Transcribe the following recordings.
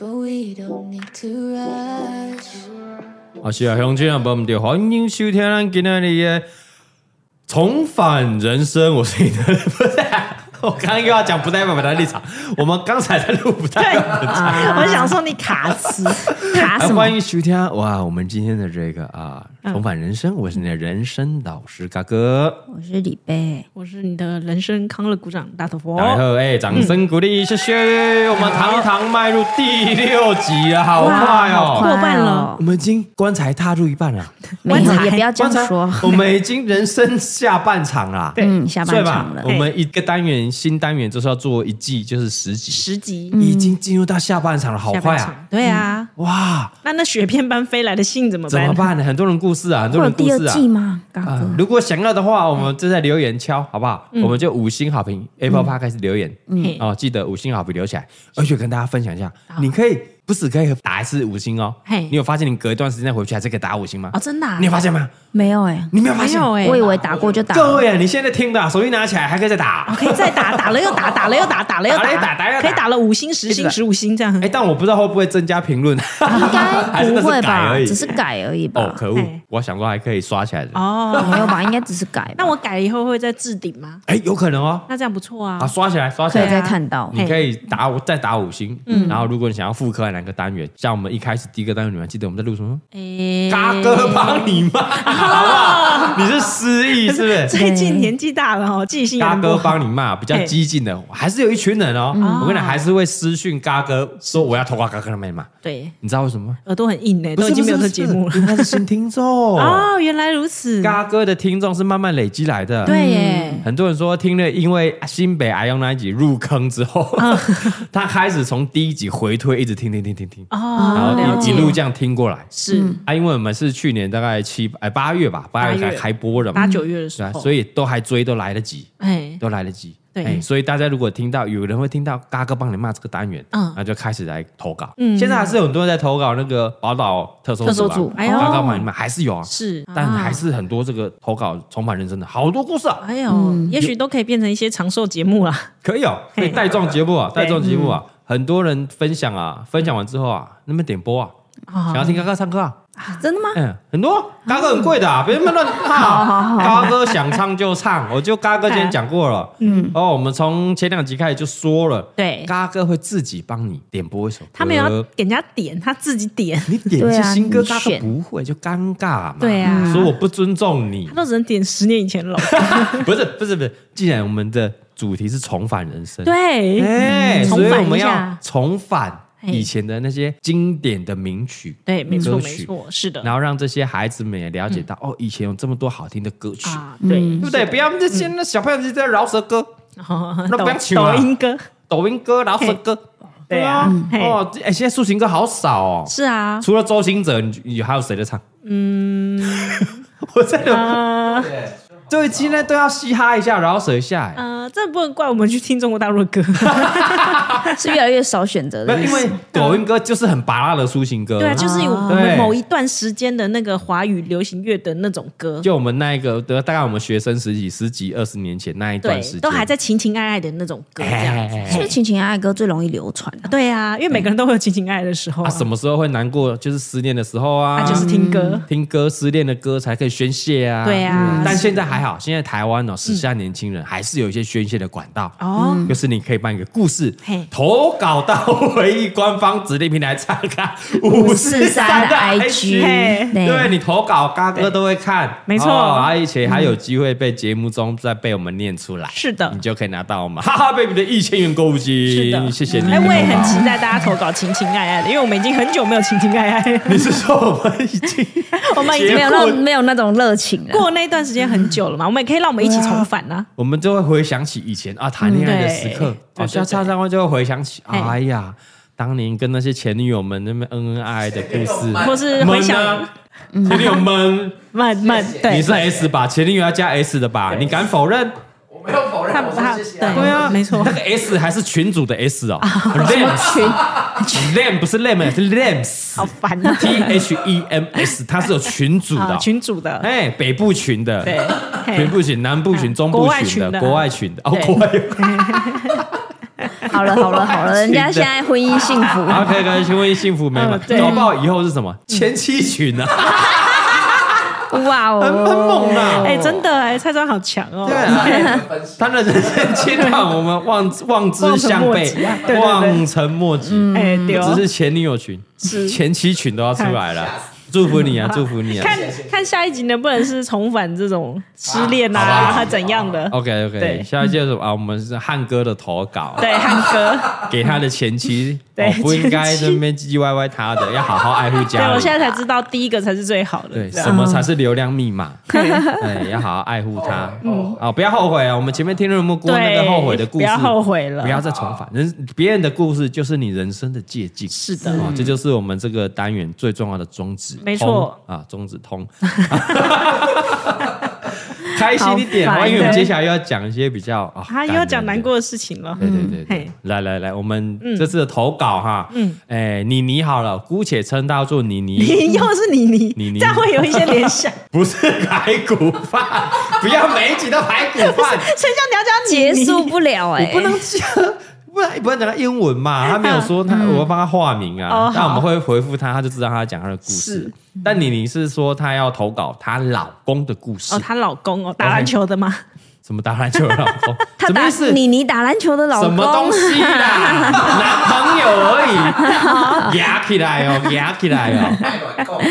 好，是啊，乡亲啊，朋友们，欢迎收听咱今天的重返人生。我是你的，不是、啊。我刚刚又要讲不代表本台立场，我们刚才在录不代表本台。我想说你卡词卡什么？欢迎收听哇！我们今天的这个啊，重返人生，我是你的人生导师嘎哥，我是李贝，我是你的人生康乐鼓掌大头佛。然后哎，掌声鼓励，谢谢！我们堂堂迈入第六集啊，好快哦，过半了，我们已经棺材踏入一半了。棺材也不要这样说，我们已经人生下半场了，嗯，下半场了。我们一个单元。新单元就是要做一季，就是十集，十集已经进入到下半场了，好快啊！对啊，哇，那那雪片般飞来的信怎么办？怎么办呢？很多人故事啊，很多人故事啊。第二季吗？如果想要的话，我们就在留言敲，好不好？我们就五星好评，Apple Podcast 开始留言，哦，记得五星好评留起来，而且跟大家分享一下，你可以。不是可以打一次五星哦。嘿，你有发现你隔一段时间回去还是可以打五星吗？哦，真的？你有发现吗？没有哎，你没有发现哎？我以为打过就打。对呀，你现在听的，手机拿起来还可以再打。可以再打，打了又打，打了又打，打了又打，可以打了五星、十星、十五星这样。哎，但我不知道会不会增加评论。应该 不会吧？只是改而已吧。哦，可恶！我想说还可以刷起来的。哦，没有吧？应该只是改。那我改了以后会再置顶吗？哎，有可能哦。那这样不错啊。啊，刷起来，刷起来，可以再看到。你可以打再打五星。嗯。然后如果你想要复刻哪个单元，像。我们一开始第一个单元，你们还记得我们在录什么？哎，嘎哥帮你骂，好不好？你是失忆是不是？最近年纪大了哦，记性。嘎哥帮你骂，比较激进的，还是有一群人哦。我跟你讲，还是会私讯嘎哥说我要投稿嘎哥的妹嘛。对，你知道为什么吗？耳朵很硬呢，都已经没有这节目了。他是新听众 哦，原来如此。嘎哥的听众是慢慢累积来的。对耶，很多人说听了，因为新北阿用那一集入坑之后，他开始从第一集回推，一直听听听听听。哦。然后一路这样听过来，是。啊，因为我们是去年大概七哎八月吧，八月才开播的嘛，八九月的时候，所以都还追都来得及，哎，都来得及，对，所以大家如果听到有人会听到嘎哥帮你骂这个单元，嗯，那就开始来投稿，嗯，现在还是有很多人在投稿那个宝岛特搜组，哎呦，嘎哥帮你骂还是有啊，是，但还是很多这个投稿重返人生的好多故事啊，哎呦，也许都可以变成一些长寿节目啦，可以哦，可以带状节目啊，带状节目啊，很多人分享啊，分享完之后啊，那边点播啊。想要听嘎哥唱歌啊？真的吗？嗯，很多嘎哥很贵的，啊别乱唱。嘎哥想唱就唱，我就嘎哥今天讲过了。嗯，哦，我们从前两集开始就说了，对，嘎哥会自己帮你点播一首歌，他没有要给人家点，他自己点。你点一些新歌，嘎哥不会就尴尬嘛？对啊，说我不尊重你，他都只能点十年以前了。不是不是不是，既然我们的主题是重返人生，对，哎，所以我们要重返。以前的那些经典的名曲，对，没错，没错，是的。然后让这些孩子们也了解到，哦，以前有这么多好听的歌曲，对，对不对？不要这些那小朋友就在饶舌歌，那不要唱抖音歌，抖音歌、饶舌歌，对啊，哦，哎，现在抒情歌好少哦，是啊，除了周星哲，你还有谁在唱？嗯，我在有。对，今天都要嘻哈一下，饶舌一下。呃，这不能怪我们去听中国大陆的歌，是越来越少选择的。因为抖音歌就是很拔辣的抒情歌。对啊，就是有我们某一段时间的那个华语流行乐的那种歌。就我们那一个，大概我们学生十几十几二十年前那一段时间，都还在情情爱爱的那种歌，这样是不是情情爱爱歌最容易流传？对啊，因为每个人都会有情情爱爱的时候。啊，什么时候会难过？就是失恋的时候啊，就是听歌，听歌，失恋的歌才可以宣泄啊。对啊，但现在还。还好，现在台湾哦，时下年轻人还是有一些宣宣泄的管道哦，就是你可以办一个故事投稿到回忆官方指定平台查看五四三的 IG，对，你投稿，嘎哥都会看，没错，而且还有机会被节目中再被我们念出来，是的，你就可以拿到我们哈哈 baby 的一千元购物金，是的，谢谢你。哎，我也很期待大家投稿情情爱爱的，因为我们已经很久没有情情爱爱。你是说我们已经 我们已经没有那没有那种热情了，过那段时间很久了嘛，我们也可以让我们一起重返呢。我们就会回想起以前啊谈恋爱的时刻，好像常常会就会回想起，哎。呀，当年跟那些前女友们那么恩恩爱爱的故事，或是回想前女友们慢慢，对，你是 S 吧？前女友要加 S 的吧？你敢否认？我没有否认，我说谢谢。对啊，没错，那个 S 还是群主的 S 哦，什么群？Lam 不是 Lam 是 Lams，好烦啊！T H E M S，它是有群主的，群主的，哎，北部群的，对，北部群、南部群、中部群的，国外群的，哦，国外。好了好了好了，人家现在婚姻幸福，OK，可以婚姻幸福美满？搞不好以后是什么？前妻群呢？哇哦，很很猛啊！哎，真的哎，蔡庄好强哦。对啊，他的人生阶段我们望望之项背，望尘莫及。哎，只是前女友群、前妻群都要出来了。祝福你啊，祝福你啊！看看下一集能不能是重返这种失恋啊，他怎样的？OK OK，下一集是什么啊？我们是汉哥的投稿，对汉哥给他的前妻，对，不应该在那边唧唧歪歪他的，要好好爱护家人。对，我现在才知道第一个才是最好的。对，什么才是流量密码？对，要好好爱护他。嗯，啊，不要后悔啊！我们前面听了那么多那个后悔的故事，不要后悔了，不要再重返人别人的故事，就是你人生的借鉴。是的，这就是我们这个单元最重要的宗旨。没错啊，宗旨通，开心一点，因为我们接下来又要讲一些比较啊，他又要讲难过的事情了。对对对，来来来，我们这次的投稿哈，嗯，哎，妮妮好了，姑且称她做妮妮。你又是妮妮，妮妮，这样会有一些联想。不是排骨饭，不要每一集都排骨饭，谁叫你要这样结束不了哎，不能讲。不然不然讲他英文嘛，他没有说他，我帮他化名啊。那我们会回复他，他就知道他讲他的故事。但妮妮是说她要投稿她老公的故事。哦，她老公哦，打篮球的吗？什么打篮球的老公？什么意思？妮妮打篮球的老公？什么东西啦？男朋友而已。压起来哦，压起来哦。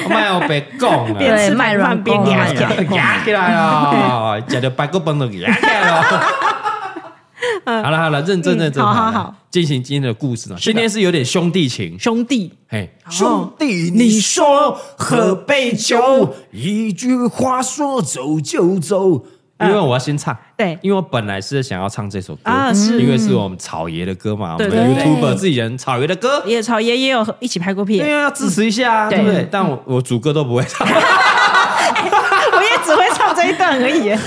卖哦，别讲了。对，卖软边压起来，压起来哦。吃到白骨饭都压起来了。好了好了，认真认真，好好好，进行今天的故事呢。今天是有点兄弟情，兄弟，嘿，兄弟，你说喝杯酒，一句话说走就走。因为我要先唱，对，因为我本来是想要唱这首歌啊，是。因为是我们草爷的歌嘛，我们 YouTuber 自己人，草爷的歌，也草爷也有一起拍过片，对啊，要支持一下，对不对？但我我主歌都不会唱。我也只会唱这一段而已。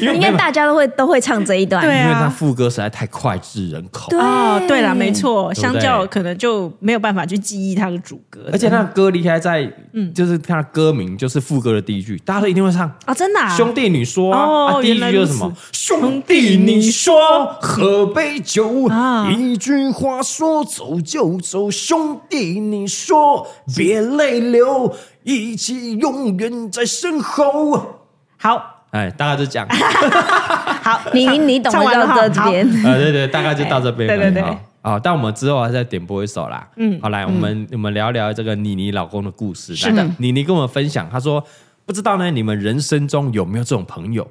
应该大家都会都会唱这一段，对啊，因为他副歌实在太脍炙人口。哦，对了，没错，相较可能就没有办法去记忆他的主歌，而且他的歌离开在，嗯，就是他的歌名就是副歌的第一句，大家都一定会唱啊，真的。兄弟，你说啊，第一句就是什么？兄弟，你说喝杯酒，一句话说走就走。兄弟，你说别泪流，一起永远在身后。好。哎，大概就讲。好，你你懂了到这边。呃，对对，大概就到这边。对对对。好，但我们之后还是再点播一首啦。嗯。好，来，我们我们聊聊这个妮妮老公的故事。是的。妮妮跟我们分享，她说不知道呢，你们人生中有没有这种朋友？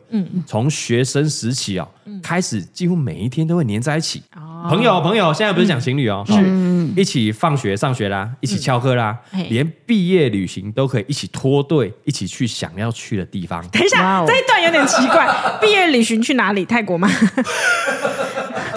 从学生时期啊，开始几乎每一天都会黏在一起。哦。朋友朋友，现在不是讲情侣哦。是。一起放学上学啦，一起翘课啦，连毕业旅行都可以一起脱队，一起去想要去的地方。等一下，这一段有点奇怪。毕业旅行去哪里？泰国吗？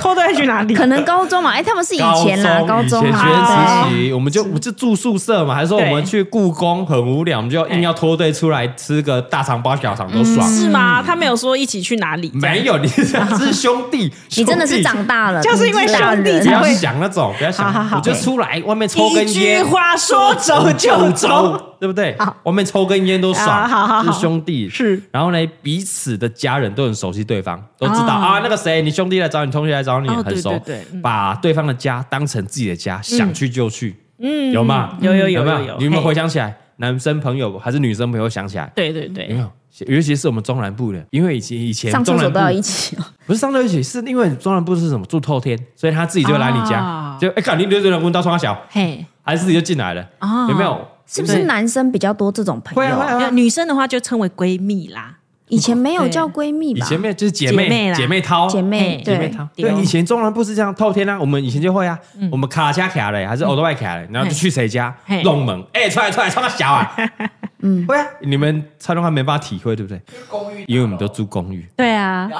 脱队去哪里？可能高中嘛？哎，他们是以前啦，高中学生时期，我们就我们就住宿舍嘛，还是说我们去故宫很无聊，我们就硬要脱队出来吃个大肠包小肠都爽，是吗？他没有说一起去哪里，没有，你是兄弟，你真的是长大了，就是因为兄弟才会不要想那种，不要想。就出来外面抽根烟，一句话说走就走，对不对？外面抽根烟都爽，是兄弟是。然后呢，彼此的家人都很熟悉对方，都知道啊，那个谁，你兄弟来找你，同学来找你，很熟。把对方的家当成自己的家，想去就去。嗯，有吗？有有有有没有？你有没有回想起来？男生朋友还是女生朋友想起来？对对对，有没有？尤其是我们中南部的，因为以前以前上厕所都要一起哦。不是上厕所一起，是因为中南部是什么住透天，所以他自己就来你家，就哎，赶紧溜溜溜问到窗小，嘿，还是自己就进来了，有没有？是不是男生比较多这种朋友？女生的话就称为闺蜜啦。以前没有叫闺蜜吧？以前没有，就是姐妹，姐妹淘，姐妹，姐妹淘。对，以前中南部是这样透天啊，我们以前就会啊，我们卡车卡嘞，还是欧多外卡嘞，然后就去谁家弄门，哎，出来出来，他妈小啊，嗯，会啊，你们蔡东华没办法体会，对不对？公寓，因为我们都住公寓，对啊，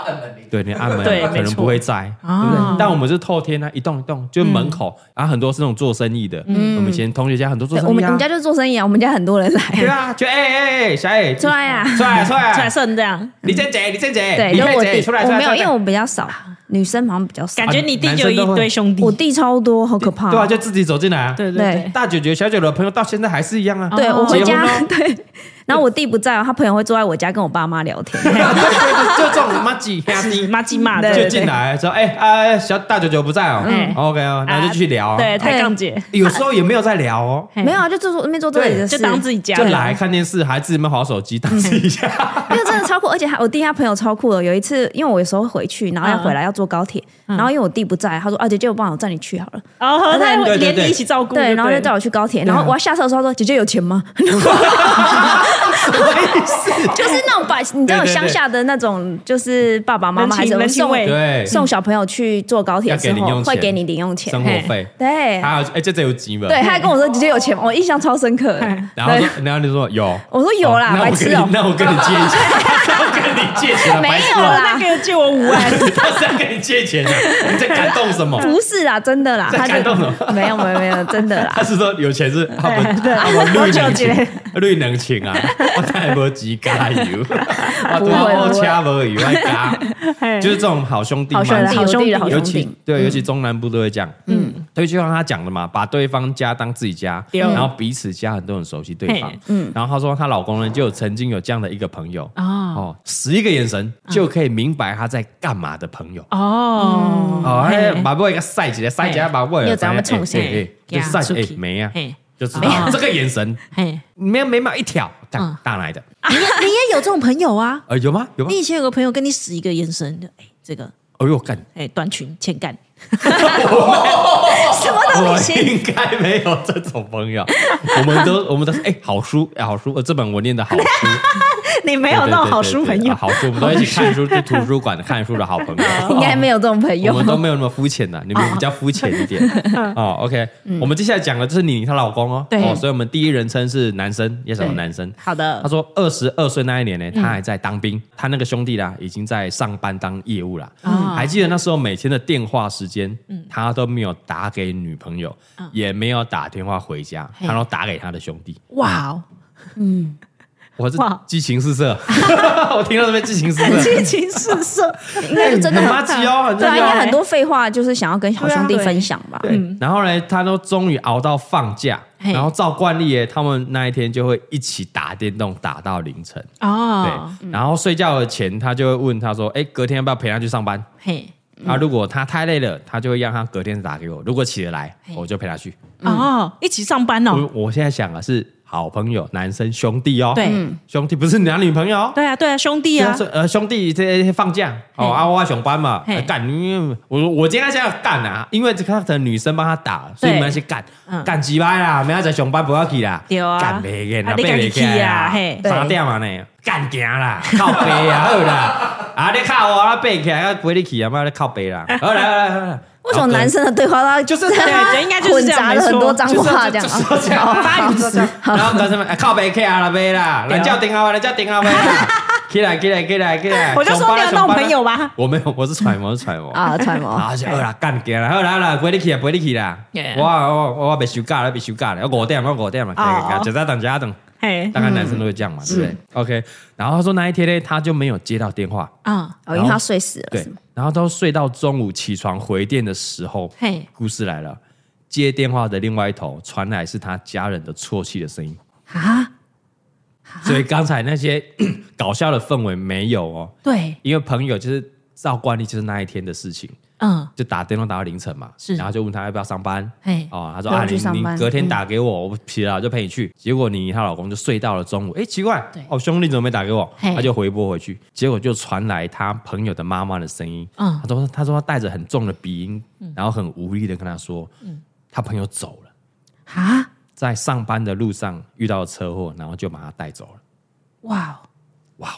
对，你按门，可能不会在，对不对？但我们是透天啊，一栋一栋，就门口，然后很多是那种做生意的，嗯，我们以前同学家很多做生意，我们我们家就做生意啊，我们家很多人来，对啊，就哎哎哎，小艾出来啊，出来出来。出来样，李正杰，李正杰，对，就我弟，我没有，因为我比较少，女生好像比较少，感觉你弟就一堆兄弟，我弟超多，好可怕，对啊，就自己走进来啊，对对，大姐姐、小姐的朋友到现在还是一样啊，对我回家 对。然后我弟不在哦，他朋友会坐在我家跟我爸妈聊天，就这种麻吉兄弟。麻吉嘛，就进来说，哎啊，小大舅舅不在哦，OK 哦，然后就继续聊，对，太杠姐，有时候也没有在聊哦，没有啊，就坐坐那边坐这里的就当自己家，就来看电视，还自己们划手机，当自己家，因为真的超酷，而且我弟他朋友超酷的，有一次因为我有时候会回去，然后要回来要坐高铁，然后因为我弟不在，他说啊姐姐我帮我载你去好了，然后他连你一起照顾，对，然后就带我去高铁，然后我要下车的时候说姐姐有钱吗？就是那种把你知道乡下的那种，就是爸爸妈妈还是送送小朋友去坐高铁的时候，会给你零用钱、生活费。对，还有哎，这这有几本？对，他还跟我说姐姐有钱，我印象超深刻。然后然后你说有，我说有啦，白痴哦。那我跟你借一下，我跟你借钱，没有啦，那个借我五万，他是要跟你借钱的，你在感动什么？不是啦，真的啦，在感动什么？没有没有没有，真的啦。他是说有钱是他们他们绿能情，绿能情啊，我太没机加油，我多掐无油来加，就是这种好兄弟，好兄弟，好兄弟，好兄弟。对，尤其中南部都会这样。嗯，对，就像他讲的嘛，把对方家当自己家，然后彼此家很多人熟悉对方。嗯，然后他说，她老公呢，就曾经有这样的一个朋友。哦，十一个眼神就可以明白他在干嘛的朋友。哦。哦，哎，把我一个赛姐，赛姐把我，又咱们重新，就是赛姐，哎，没啊，就知道。这个眼神，没有眉毛一挑，大大来的。你你也有这种朋友啊？呃，有吗？有吗？你以前有个朋友跟你使一个眼神，哎，这个，哎呦干，哎，短裙欠干。什么东西？我应该没有这种朋友。我们都，我们都是哎，好书，好书，这本我念的好书。你没有那种好书朋友，好书，我们都一起看书，去图书馆看书的好朋友。应该没有这种朋友。我们都没有那么肤浅的，你们比较肤浅一点。哦，OK，我们接下来讲的就是妮妮她老公哦。对。哦，所以我们第一人称是男生，也是男生。好的。他说二十二岁那一年呢，他还在当兵，他那个兄弟啦，已经在上班当业务了。还记得那时候每天的电话时间，他都没有打给女朋友，也没有打电话回家，他都打给他的兄弟。哇哦，嗯。我是激情四射，我听到这边激情四射，激情四射，应该是真的很麻吉哦，对啊，因为很多废话就是想要跟好兄弟分享吧。对，然后呢，他都终于熬到放假，然后照惯例耶，他们那一天就会一起打电动打到凌晨哦。对，然后睡觉的前他就会问他说：“哎，隔天要不要陪他去上班？”嘿，啊，如果他太累了，他就会让他隔天打给我。如果起得来，我就陪他去。哦，一起上班哦。我现在想的是。好朋友，男生兄弟哦，对，兄弟不是男女朋友，对啊，对啊，兄弟啊，呃，兄弟这放假哦，啊，我要上班嘛，干，因为我我今天想要干啊，因为这个的女生帮他打，所以我们要去干，干几班啦，明仔在上班不要去啦，对啊，干没见啊，背没见啊，三点嘛呢，干行啦，靠背啊，好啦，啊，你靠我啊，背起来要陪你去啊，妈的靠背啦，好来来来。为什么男生的对话他就是对，应该就是这样，混杂了很多脏话这样，发语词，然后男生们？靠北 K 啊了呗啦，人叫顶啊，人叫顶啊呗啦，起来起来起来起来，我就说你有那种朋友吧，我没有，我是揣摩，是揣摩。啊，揣摩，啊，就啦，干掉啦，好啦啦，陪你去啊，陪你去啦，我我我被休假了，被休假了，我五点，我五点嘛，就在等，就在等，大概男生都会这样嘛，对不对？OK，然后他说那一天呢，他就没有接到电话。啊，哦，因为他睡死了，对。然后都睡到中午起床回电的时候，嘿，故事来了，接电话的另外一头传来是他家人的啜泣的声音。啊，所以刚才那些 搞笑的氛围没有哦，对，因为朋友就是照惯例就是那一天的事情，嗯，就打电话打到凌晨嘛，是，然后就问他要不要上班，嘿，哦，他说啊，你你隔天打给我，我疲了就陪你去。结果你她老公就睡到了中午，哎，奇怪，哦，兄弟怎么没打给我？他就回拨回去，结果就传来他朋友的妈妈的声音，嗯，他说他说他带着很重的鼻音，然后很无力的跟他说，嗯，他朋友走了，啊，在上班的路上遇到了车祸，然后就把他带走了，哇，哇，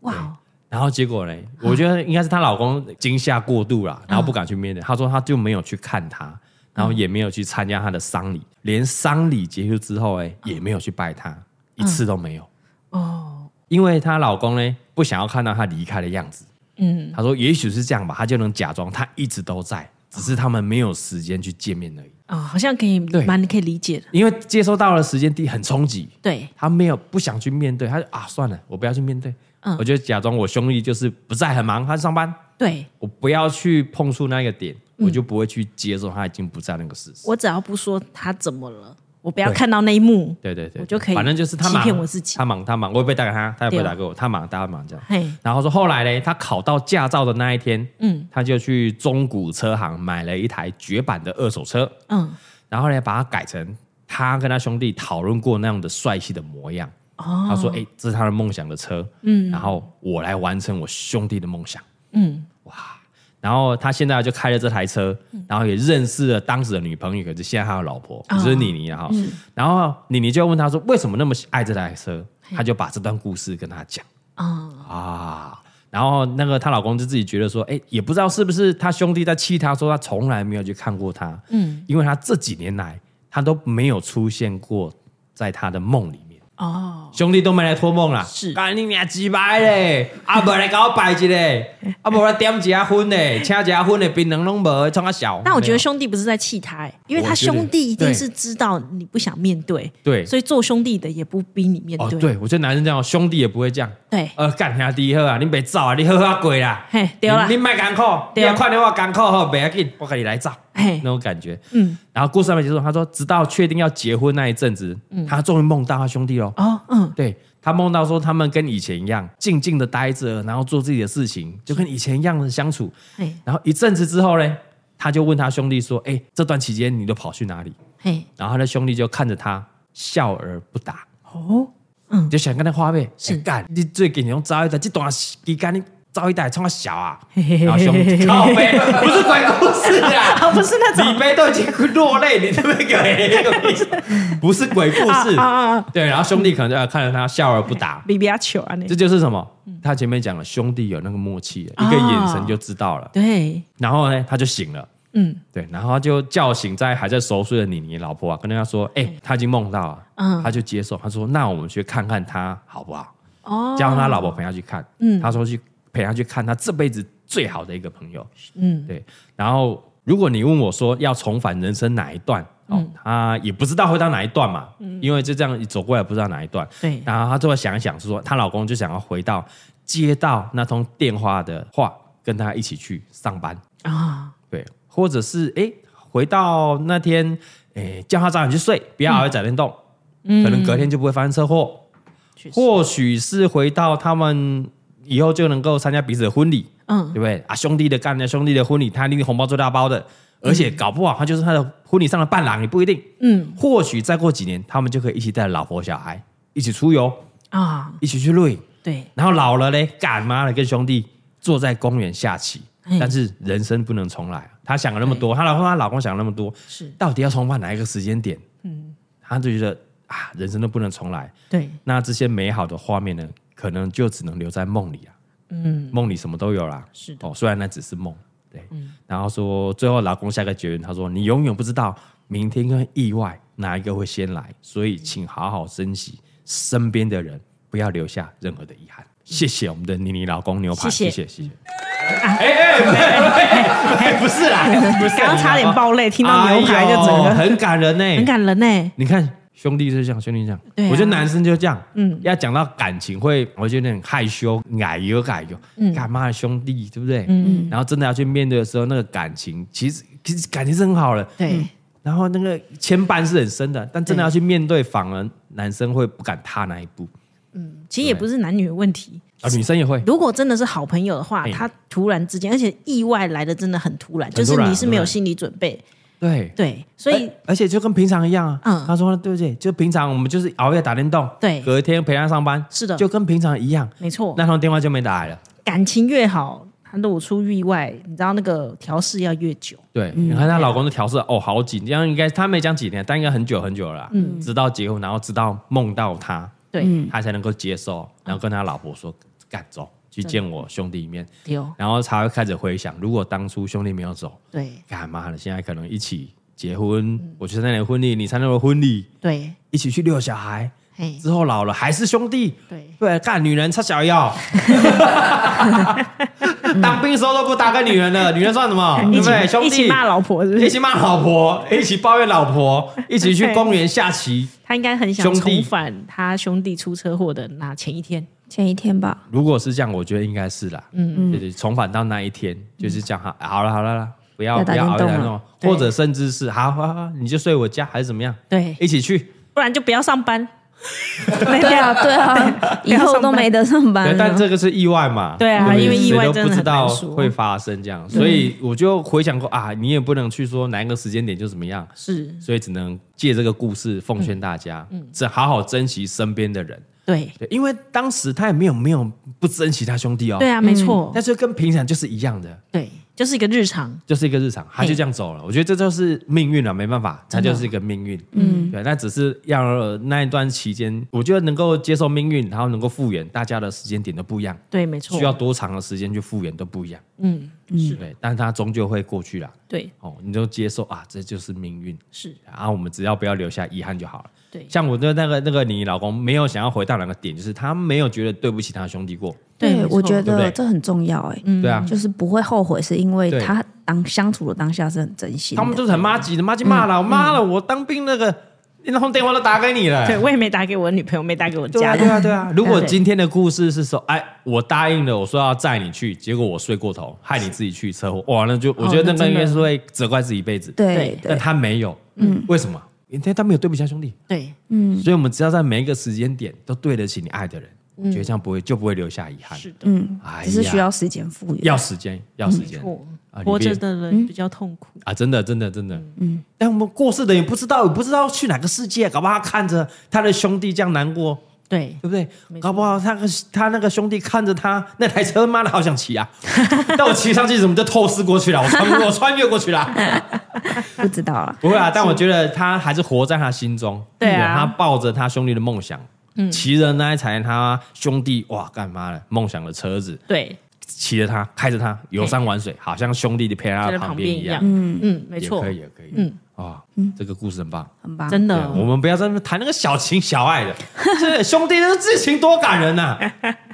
哇。然后结果呢？我觉得应该是她老公惊吓过度了，然后不敢去面对。她说她就没有去看他，然后也没有去参加他的丧礼，连丧礼结束之后，哎，也没有去拜他，一次都没有。哦，因为她老公呢，不想要看到她离开的样子。嗯，她说也许是这样吧，她就能假装她一直都在，只是他们没有时间去见面而已。啊，好像可以蛮可以理解的，因为接收到的时间地很冲击。对，他没有不想去面对，他就啊算了，我不要去面对。嗯，我就假装我兄弟就是不在，很忙，他上班。对，我不要去碰触那个点，我就不会去接受他已经不在那个事实。我只要不说他怎么了，我不要看到那一幕。对对对，我就可以。反正就是他忙，他忙他忙，我也不会打给他，他也不会打给我。他忙，大家忙这样。嘿，然后说后来呢，他考到驾照的那一天，嗯，他就去中古车行买了一台绝版的二手车，嗯，然后呢，把它改成他跟他兄弟讨论过那样的帅气的模样。他说：“哎，这是他的梦想的车，嗯，然后我来完成我兄弟的梦想，嗯，哇，然后他现在就开了这台车，然后也认识了当时的女朋友，可是现在他的老婆，就是妮妮哈，然后妮妮就问他说，为什么那么爱这台车？他就把这段故事跟他讲，啊啊，然后那个她老公就自己觉得说，哎，也不知道是不是他兄弟在气他，说他从来没有去看过他，嗯，因为他这几年来他都没有出现过在他的梦里。”哦，兄弟都没来托梦啦，是，干你娘鸡掰嘞！阿伯来给我拜一嘞，阿伯来点几下婚嘞，请几下婚嘞，槟榔拢无，冲他小。但我觉得兄弟不是在气他，因为他兄弟一定是知道你不想面对，对，所以做兄弟的也不逼你面对。对，我觉得男生这样，兄弟也不会这样。对，呃，干兄弟好啊，你别走啊，你好好过啦。嘿，对啦，你卖艰苦，你要看到我艰苦好，不要紧，我跟你来走。那种感觉，嗯，然后故事还没结束，他说，直到确定要结婚那一阵子，嗯，他终于梦到他兄弟喽，哦，嗯，对，他梦到说他们跟以前一样，静静的待着，然后做自己的事情，就跟以前一样的相处，嘿，然后一阵子之后呢，他就问他兄弟说，哎，这段期间你都跑去哪里？嘿，然后他的兄弟就看着他，笑而不答，哦，嗯，就想跟他花呗，是。干，你最近用招一的这段时间你。造一代冲他小啊，然后兄弟靠背，不是鬼故事啊，不是那种。李贝都已经落泪，你这么给，不是鬼故事，对，然后兄弟可能就要看着他笑而不答，比比较糗啊，这就是什么？他前面讲了，兄弟有那个默契，一个眼神就知道了，对，然后呢，他就醒了，嗯，对，然后他就叫醒在还在熟睡的你，你老婆啊，跟他说，哎，他已经梦到了，嗯，他就接受，他说，那我们去看看他好不好？哦，叫他老婆陪他去看，嗯，他说去。陪他去看他这辈子最好的一个朋友，嗯，对。然后，如果你问我说要重返人生哪一段，哦，他也不知道会到哪一段嘛，嗯，因为就这样走过来，不知道哪一段，对。然后他就会想一想，是说她老公就想要回到接到那通电话的话，跟他一起去上班。啊，对，或者是哎，回到那天，哎，叫他早点去睡，不要熬夜在那动，嗯，可能隔天就不会发生车祸，或许是回到他们。以后就能够参加彼此的婚礼，嗯，对不对啊？兄弟的干的兄弟的婚礼，他一定红包最大包的，而且搞不好他就是他的婚礼上的伴郎，也不一定。嗯，或许再过几年，他们就可以一起带老婆小孩一起出游啊，一起去露营。对，然后老了嘞，干嘛了？跟兄弟坐在公园下棋。但是人生不能重来，她想了那么多，她老公他老公想了那么多，是到底要重返哪一个时间点？嗯，她就觉得啊，人生都不能重来。对，那这些美好的画面呢？可能就只能留在梦里啊，嗯，梦里什么都有啦，是的。哦，虽然那只是梦，对，嗯，然后说最后老公下个结论，他说你永远不知道明天跟意外哪一个会先来，所以请好好珍惜身边的人，不要留下任何的遗憾。谢谢我们的妮妮老公牛排，谢谢。谢谢。哎哎哎，不是啦，不是，刚刚差点爆泪，听到牛排就整个很感人呢，很感人呢，你看。兄弟是这样，兄弟这样。对，我觉得男生就这样。嗯，要讲到感情会，我觉得很害羞，矮油矮油。嗯，干嘛兄弟，对不对？嗯，然后真的要去面对的时候，那个感情其实其实感情是很好的。对。然后那个牵绊是很深的，但真的要去面对，反而男生会不敢踏那一步。嗯，其实也不是男女的问题，啊，女生也会。如果真的是好朋友的话，他突然之间，而且意外来的真的很突然，就是你是没有心理准备。对对，所以而且就跟平常一样啊。嗯，他说对不对？就平常我们就是熬夜打电动，对，隔一天陪他上班，是的，就跟平常一样，没错。那通电话就没打来了。感情越好，他如果出意外，你知道那个调试要越久。对，你看她老公的调试哦，好紧，这样应该他没讲几天，但应该很久很久了。嗯，直到结婚，然后直到梦到他，对，他才能够接受，然后跟他老婆说赶走。去见我兄弟一面，然后才会开始回想，如果当初兄弟没有走，对，干嘛了？现在可能一起结婚，我去参加你的婚礼，你参加我的婚礼，对，一起去遛小孩，之后老了还是兄弟，对，对，干女人插小药，当兵时候都不打给女人了，女人算什么？对不对？兄弟。一起骂老婆，一起骂老婆，一起抱怨老婆，一起去公园下棋。他应该很想重返他兄弟出车祸的那前一天。前一天吧，如果是这样，我觉得应该是啦。嗯嗯，就是重返到那一天，就是这样。好，好了好了啦，不要不要熬夜打电动，或者甚至是好好好，你就睡我家还是怎么样？对，一起去，不然就不要上班。对啊 对啊，以后都没得上班。但这个是意外嘛？对啊，因为意外都不知道会发生这样，所以我就回想过啊，你也不能去说哪一个时间点就怎么样，是，所以只能借这个故事奉劝大家，嗯，只好好珍惜身边的人。对，对，因为当时他也没有没有不珍惜他兄弟哦。对啊，没错。但是跟平常就是一样的。对，就是一个日常，就是一个日常，他就这样走了。我觉得这就是命运了，没办法，他就是一个命运。嗯，对，那只是要那一段期间，我觉得能够接受命运，然后能够复原，大家的时间点都不一样。对，没错。需要多长的时间去复原都不一样。嗯，是对，但是他终究会过去了。对，哦，你就接受啊，这就是命运。是，然后我们只要不要留下遗憾就好了。对，像我的那个那个你老公没有想要回到那个点，就是他没有觉得对不起他兄弟过。对，我觉得这很重要哎。对啊，就是不会后悔，是因为他当相处的当下是很真心。他们就是很麻吉的，麻吉骂了，妈了，我当兵那个那通电话都打给你了。对，我也没打给我女朋友，没打给我家人。对啊，对啊。如果今天的故事是说，哎，我答应了，我说要载你去，结果我睡过头，害你自己去车祸，哇，那就我觉得那个应该是会责怪自己一辈子。对，但他没有，嗯，为什么？因为他没有对不起兄弟，对，嗯，所以我们只要在每一个时间点都对得起你爱的人，我觉得这样不会就不会留下遗憾。是的，嗯，只是需要时间复原，要时间，要时间。活着的人比较痛苦。啊，真的，真的，真的，嗯。但我们过世的也不知道，也不知道去哪个世界，搞不好他看着他的兄弟这样难过。对，对不对？搞不好他他那个兄弟看着他那台车，妈的好想骑啊！但我骑上去怎么就透视过去了？我穿 我穿越过去了，不知道了。不会啊，但我觉得他还是活在他心中。对啊，他抱着他兄弟的梦想，骑着那一台他兄弟哇干嘛了？梦想的车子，对，骑着他，开着他游山玩水，好像兄弟的陪在他旁边一样。嗯嗯，没错，可以也可以。嗯。啊，嗯，这个故事很棒，很棒，真的。我们不要在那谈那个小情小爱的，这兄弟这剧情多感人呐！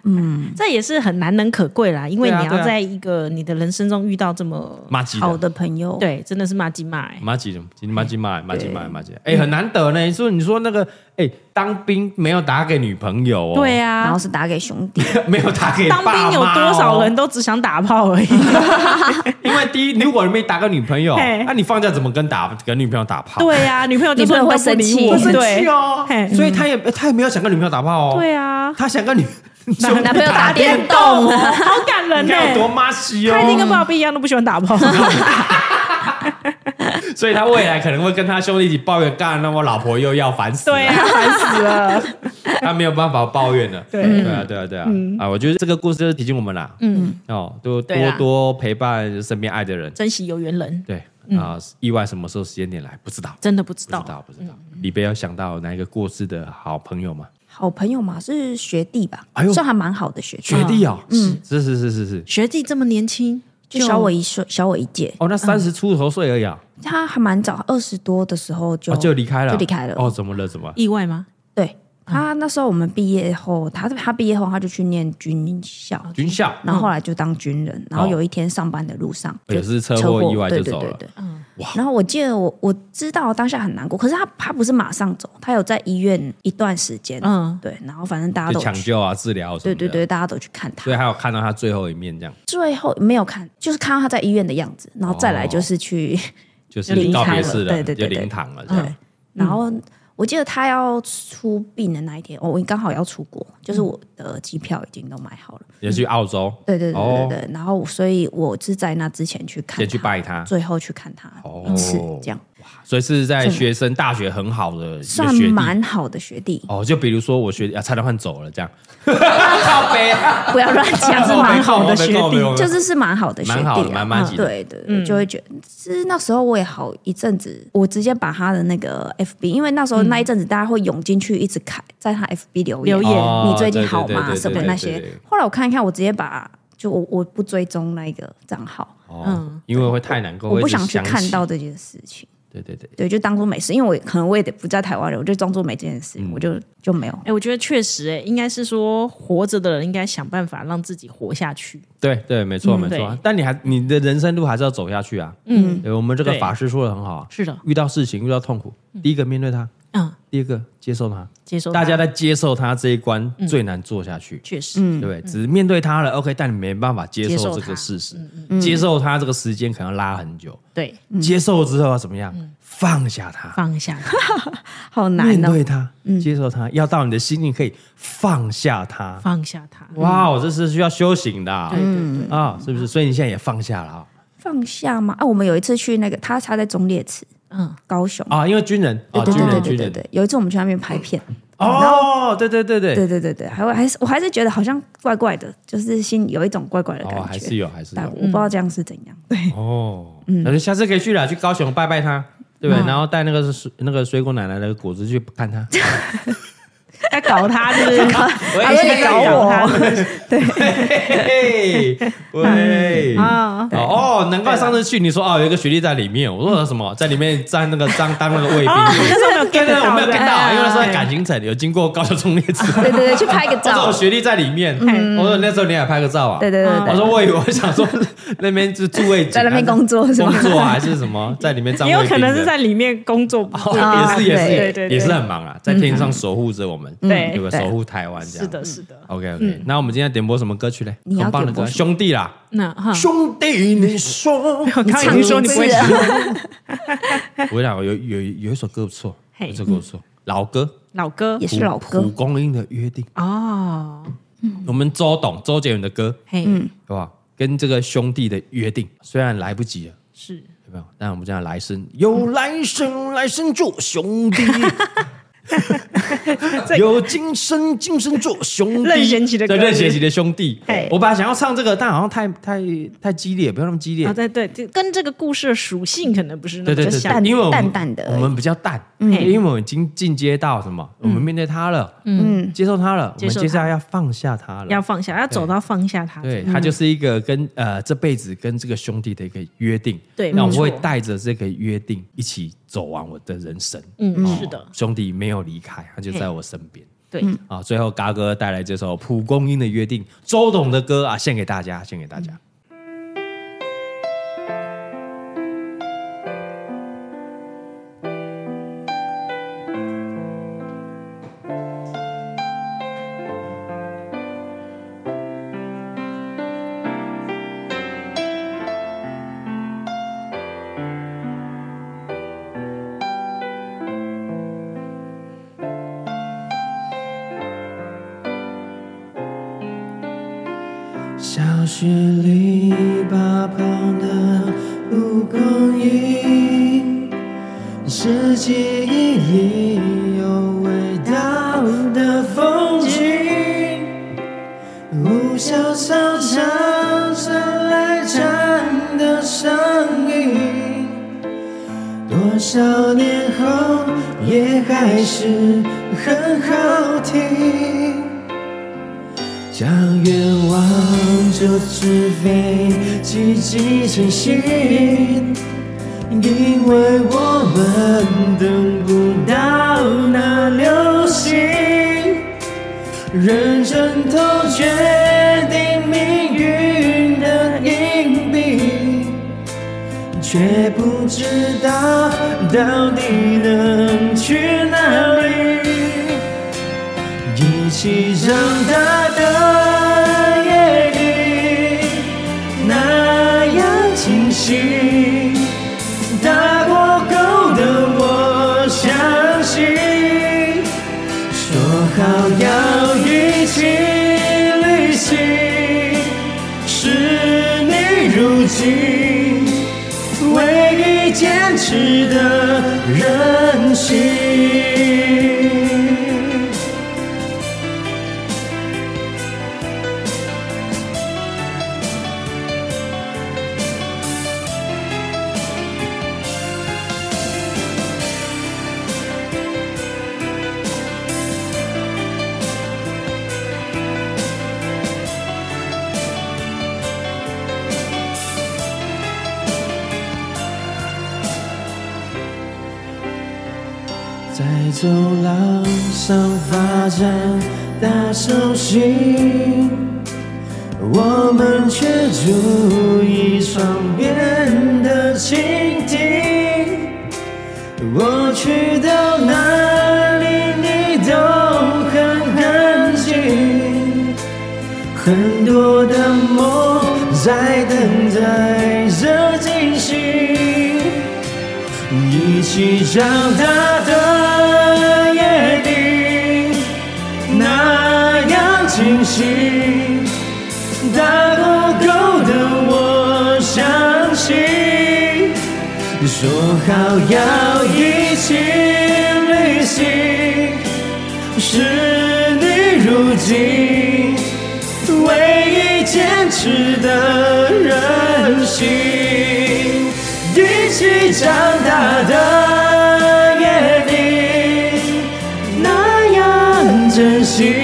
嗯，这也是很难能可贵啦，因为你要在一个你的人生中遇到这么好的朋友，对，真的是马吉嘛，麻吉，马吉马马吉马马吉，哎，很难得呢。你说，你说那个，哎，当兵没有打给女朋友哦，对啊，然后是打给兄弟，没有打给当兵有多少人都只想打炮而已。因为第一，如果你没打个女朋友，那你放假怎么跟打跟女朋友打炮？对呀，女朋友女朋友会生气，会。生气哦。所以他也他也没有想跟女朋友打炮哦。对啊，他想跟女 男男朋友打电动，好感人呢，多麻吉哦。他一定跟爸比一样，都不喜欢打炮。所以他未来可能会跟他兄弟一起抱怨，干，那我老婆又要烦死了，对啊，烦死了。他没有办法抱怨了。对，对啊，对啊，对啊。啊，我觉得这个故事就是提醒我们啦。嗯，哦，多多多陪伴身边爱的人，珍惜有缘人。对。啊！意外什么时候时间点来？不知道，真的不知道，不知道，不知道。李贝有想到哪一个过世的好朋友吗？好朋友嘛，是学弟吧？哎呦，算还蛮好的学弟。学弟哦，嗯，是是是是是。学弟这么年轻，就小我一岁，小我一届。哦，那三十出头岁而已啊。他还蛮早，二十多的时候就就离开了，就离开了。哦，怎么了？怎么意外吗？对。他那时候我们毕业后，他他毕业后他就去念军校，军校，然后后来就当军人，然后有一天上班的路上也是车祸意外就走了，嗯，哇！然后我记得我我知道当下很难过，可是他他不是马上走，他有在医院一段时间，嗯，对，然后反正大家都抢救啊、治疗，对对对，大家都去看他，所以还有看到他最后一面这样，最后没有看，就是看到他在医院的样子，然后再来就是去就是告别式了，对对对，就灵堂了，对，然后。我记得他要出殡的那一天，我刚好要出国，就是我的机票已经都买好了，也去澳洲。对对对对对，然后所以我是在那之前去看，先去拜他，最后去看他一次，这样。所以是在学生大学很好的，算蛮好的学弟哦。就比如说我学弟啊，差点换走了这样，不要乱讲，是蛮好的学弟，就是是蛮好的学弟，蛮好，蛮蛮对对，就会觉得，其实那时候我也好一阵子，我直接把他的那个 FB，因为那时候那一阵子大家会涌进去，一直看在他 FB 留言，你最近好吗？什么那些。后来我看一看，我直接把就我我不追踪那个账号，嗯，因为会太难过，我不想去看到这件事情。对对对，对，就当做没事，因为我可能我也得不在台湾了，我就装作没这件事，嗯、我就就没有。哎，我觉得确实，哎，应该是说活着的人应该想办法让自己活下去。对对，没错、嗯、没错。但你还你的人生路还是要走下去啊。嗯，对，我们这个法师说的很好啊。是的，遇到事情遇到痛苦，嗯、第一个面对它。嗯，第二个接受它，接受大家在接受它这一关最难做下去，确实，对不对？只是面对它了，OK，但你没办法接受这个事实，接受它这个时间可能拉很久，对，接受之后要怎么样？放下它，放下它，好难。面对它，接受它，要到你的心里可以放下它，放下它。哇，这是需要修行的，对对对。啊，是不是？所以你现在也放下了啊？放下吗？啊，我们有一次去那个，他他在中烈祠。嗯，高雄。啊，因为军人，啊，军人，军人。对，有一次我们去那边拍片，哦，对对对对。对对对对，还还是我还是觉得好像怪怪的，就是心有一一种怪怪的感觉，还是有还是有，但我不知道这样是怎样，对，哦，嗯，那就下次可以去了，去高雄拜拜他，对不对？然后带那个水那个水果奶奶的果子去看他。在搞他，是 不是？还在搞我？对，喂啊！哦，难怪上次去你说哦，有一个学弟在里面。我说什么？在里面站那个当当那个卫兵。对对，我没有看到，因为那时候在感情城有经过高雄忠烈祠。对对对，去拍个照。我学弟在里面。我说那时候你也拍个照啊？对对对。我说我以为我想说那边是驻卫，在那边工作是吗？工作还是什么？在里面站。也有可能是在里面工作，也是也是也是很忙啊，在天上守护着我们。对，有个守护台湾这样。是的，是的。OK OK，那我们今天点播什么歌曲嘞？很棒的歌，兄弟啦。那哈，兄弟，你说，我刚刚已经说你不会唱。我跟你讲，有有有一首歌不错，这首歌不错，老歌，老歌也是老歌，蒲公英的约定哦。我们周董周杰伦的歌，嗯，对吧？跟这个兄弟的约定，虽然来不及了，是，有没有？但我们这样来生有来生，来生做兄弟。有今生，今生做兄弟。任贤齐的歌，任贤齐的兄弟。我本来想要唱这个，但好像太太太激烈，不要那么激烈。对对，跟这个故事的属性可能不是那么像，因为淡淡的，我们比较淡，因为我们已经进阶到什么？我们面对他了，嗯，接受他了，我们接下来要放下他了，要放下，要走到放下他。对，他就是一个跟呃这辈子跟这个兄弟的一个约定。对，那我会带着这个约定一起走完我的人生。嗯，是的，兄弟没有离开，他就在我身边。对啊，最后嘎哥带来这首《蒲公英的约定》，周董的歌啊，献给大家，献给大家。小学篱笆旁的蒲公英，是记忆里就纸飞机寄成信，因为我们等不到那流星。认真投决定命运的硬币，却不知道到底能去哪里。一起长大我们却注意窗边的蜻蜓。我去到哪里，你都很安静。很多的梦在等待着惊醒，一起长大的。清醒，大够够的我相信，说好要一起旅行，是你如今唯一坚持的任性，一起长大的约定，那样真心。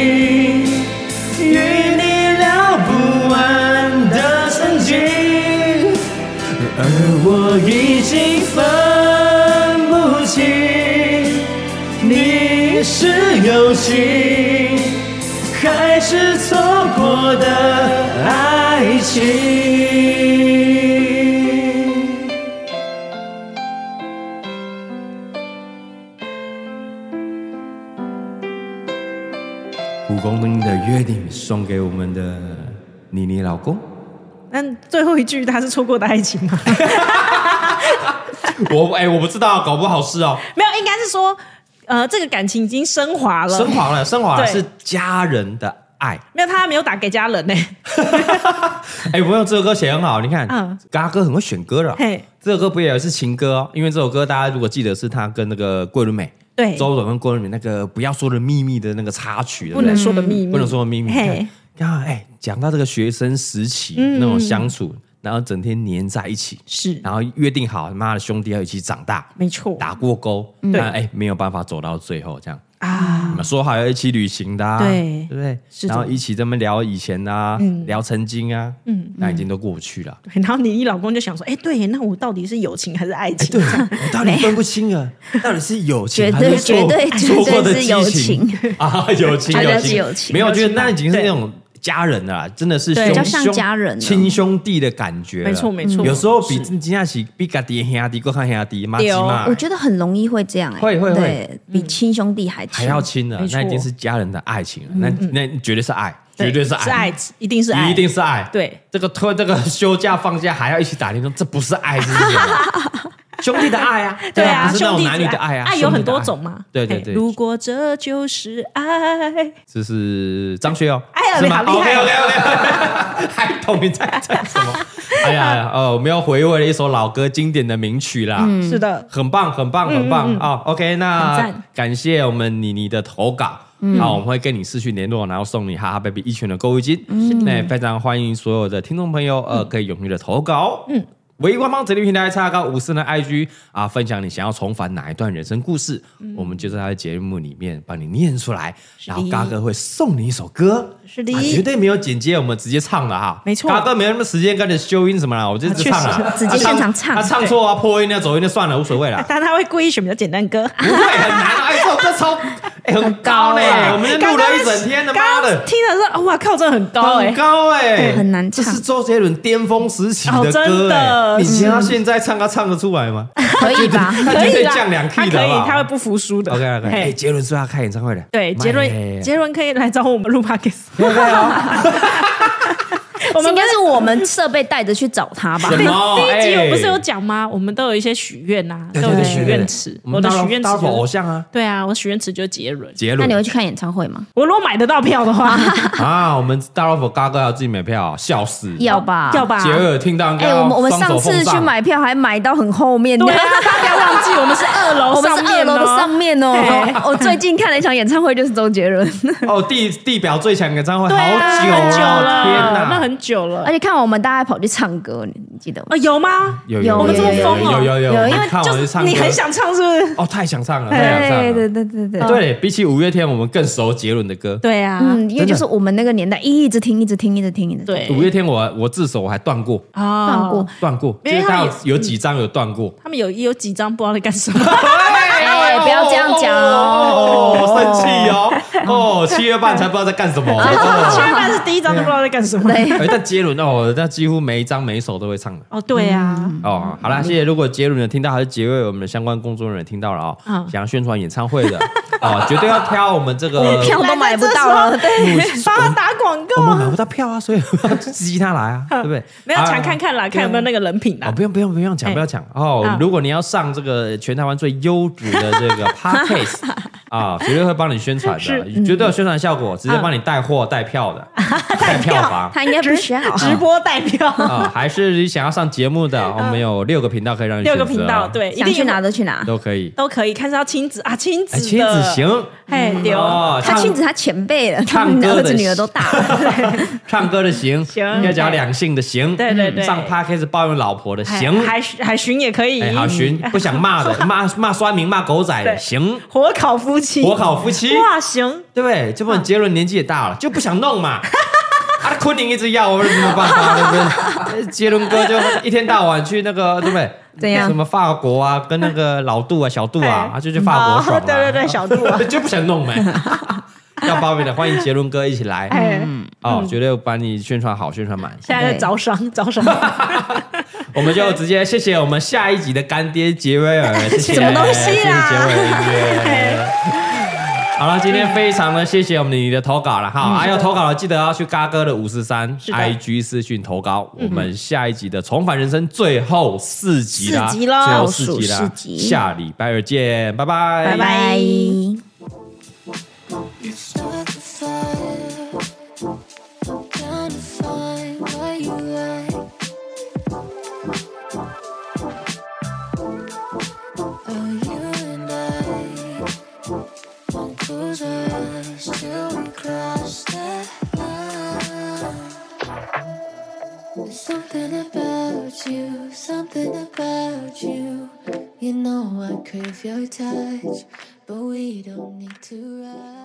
爱情。蒲公英的约定，送给我们的妮妮老公。那最后一句他是错过的爱情吗？我哎、欸，我不知道，搞不好是哦。没有，应该是说，呃，这个感情已经升华了，升华了，升华了，是家人的爱。没有，他没有打给家人呢。哎、欸，不用，这首歌写很好，你看，嗯，嘎哥很会选歌的。嘿，这首歌不也是情歌哦？因为这首歌大家如果记得是他跟那个桂纶镁，对，周董跟桂纶镁那个不要说的秘密的那个插曲，不能说的秘密，不能说的秘密。嘿。啊，哎，讲到这个学生时期那种相处，嗯、然后整天黏在一起，是，然后约定好，妈的兄弟要一起长大，没错，打过勾，嗯、但哎，没有办法走到最后，这样。啊，说好要一起旅行的，对，对不对？然后一起这么聊以前啊，聊曾经啊，嗯，那已经都过去了。然后你你老公就想说，哎，对，那我到底是友情还是爱情？对，我到底分不清啊，到底是友情还是错错过的友情 啊？友情，友情，没有，我觉得那已经是那种。家人啊，真的是比较像家人，亲兄弟的感觉。没错没错，有时候比真正是比家弟兄弟更还兄弟，妈鸡嘛。我觉得很容易会这样，会会会，比亲兄弟还还要亲的，那已经是家人的爱情了。那那绝对是爱，绝对是爱，是爱，一定是爱，一定是爱。对，这个拖这个休假放假还要一起打电动，这不是爱，是什么？兄弟的爱啊，对啊，不是那种男女的爱啊，爱有很多种嘛。对对对，如果这就是爱，这是张学友，哎呀，好厉害，OK OK OK，还懂你在唱什么？哎呀，哦，我们要回味了一首老歌，经典的名曲啦。是的，很棒，很棒，很棒。啊。OK，那感谢我们妮妮的投稿，好，我们会跟你视讯联络，然后送你哈哈 baby 一拳的购物金。那也非常欢迎所有的听众朋友，呃，可以踊跃的投稿。嗯。唯一官方直立平台，查看五四的 IG 啊，分享你想要重返哪一段人生故事，嗯、我们就在他的节目里面帮你念出来，然后嘎哥会送你一首歌，是的，啊、绝对没有剪接，我们直接唱的哈，没错，嘎哥没有那么时间跟你修音什么了，我就直接唱了，直接现场唱，他唱错啊，破音啊，走音就算了，无所谓了，但他会故意选比较简单歌，不会很难，哎，这首歌超。很高嘞，我们录了一整天的，妈的！听的说，哇靠，真的很高很高哎，很难唱。这是周杰伦巅峰时期的。歌哎，你听他现在唱，他唱得出来吗？可以吧？可以降两 key 的，可以，他会不服输的。OK OK，哎，杰伦说要开演唱会的，对，杰伦，杰伦可以来找我们录 Podcast。我们应该是我们设备带着去找他吧？第一集我不是有讲吗？我们都有一些许愿呐，都有许愿池。我的许愿池偶像啊，对啊，我许愿池就是杰伦。杰伦，那你会去看演唱会吗？我如果买得到票的话 啊，我们大老虎嘎哥要自己买票，笑死！要吧，要吧。杰尔听到哎，我们我们上次去买票还买到很后面，对啊，大家不要忘记我们是二楼，我们是二楼的上面哦。我最近看了一场演唱会，就是周杰伦。哦，地地表最强演唱会，好久了，天哪，那很久了。而且看完我们大家跑去唱歌，你记得吗？有吗？有有，我们这么疯哦，有有有，因为看完就唱，你很想唱是不是？哦，太想唱了，太想唱了。对对对对对。对，比起五月天，我们更熟杰伦的歌。对啊，嗯，因为就是我们那个年代一直听，一直听，一直听，一直听。对，五月天我我自首我还断过啊，断过，断过，因为他有几张有断过。他们有有几张不知道在干什么。哎，不要这样讲哦，生气哦。哦，七月半才不知道在干什么。七月半是第一张都不知道在干什么。哎，但杰伦哦，他几乎每一张每一首都会唱的。哦，对啊。哦，好啦，谢谢。如果杰伦有听到，还是杰瑞我们的相关工作人员听到了啊，想要宣传演唱会的啊，绝对要挑我们这个票都买不到了，对，帮他打广告。我们买不到票啊，所以要激他来啊，对不对？没有抢看看啦，看有没有那个人品啦。哦，不用不用不用抢，不要抢哦。如果你要上这个全台湾最优质的这个 Podcast 啊，绝对会帮你宣传的，绝对有宣传效果，直接帮你带货带票的，带票房。他应该不需要。直播带票。啊，还是你想要上节目的？我们有六个频道可以让你选择。六个频道，对，想去哪都去哪，都可以，都可以。看是要亲子啊，亲子亲子行，嘿，对。哦，他亲子他前辈了，他们儿子女儿都大了。唱歌的行，行，要讲两性的行，对对对，上 Podcast 抱怨老婆的行，海海巡也可以，好巡，不想骂的骂骂酸民骂狗仔的行，火烤夫妻，火烤夫妻，哇，行，对不对？这不杰伦年纪也大了，就不想弄嘛。啊，昆凌一直要，我有什么办法？对不对？杰伦哥就一天到晚去那个，对不对？怎样？什么法国啊，跟那个老杜啊、小杜啊，他就去法国爽。对对对，小杜啊，就不想弄嘛。要报名的，欢迎杰伦哥一起来。嗯，哦，绝对把你宣传好，宣传满。现在在招商，招商。我们就直接谢谢我们下一集的干爹杰威尔，谢谢。什么东西啊？结尾音乐。好了，今天非常的谢谢我们你的投稿了哈，还有投稿了记得要去嘎哥的五十三 IG 私讯投稿。我们下一集的重返人生最后四集啦，最后四集啦，下礼拜二见，拜拜，拜拜。Your touch, but we don't need to rush.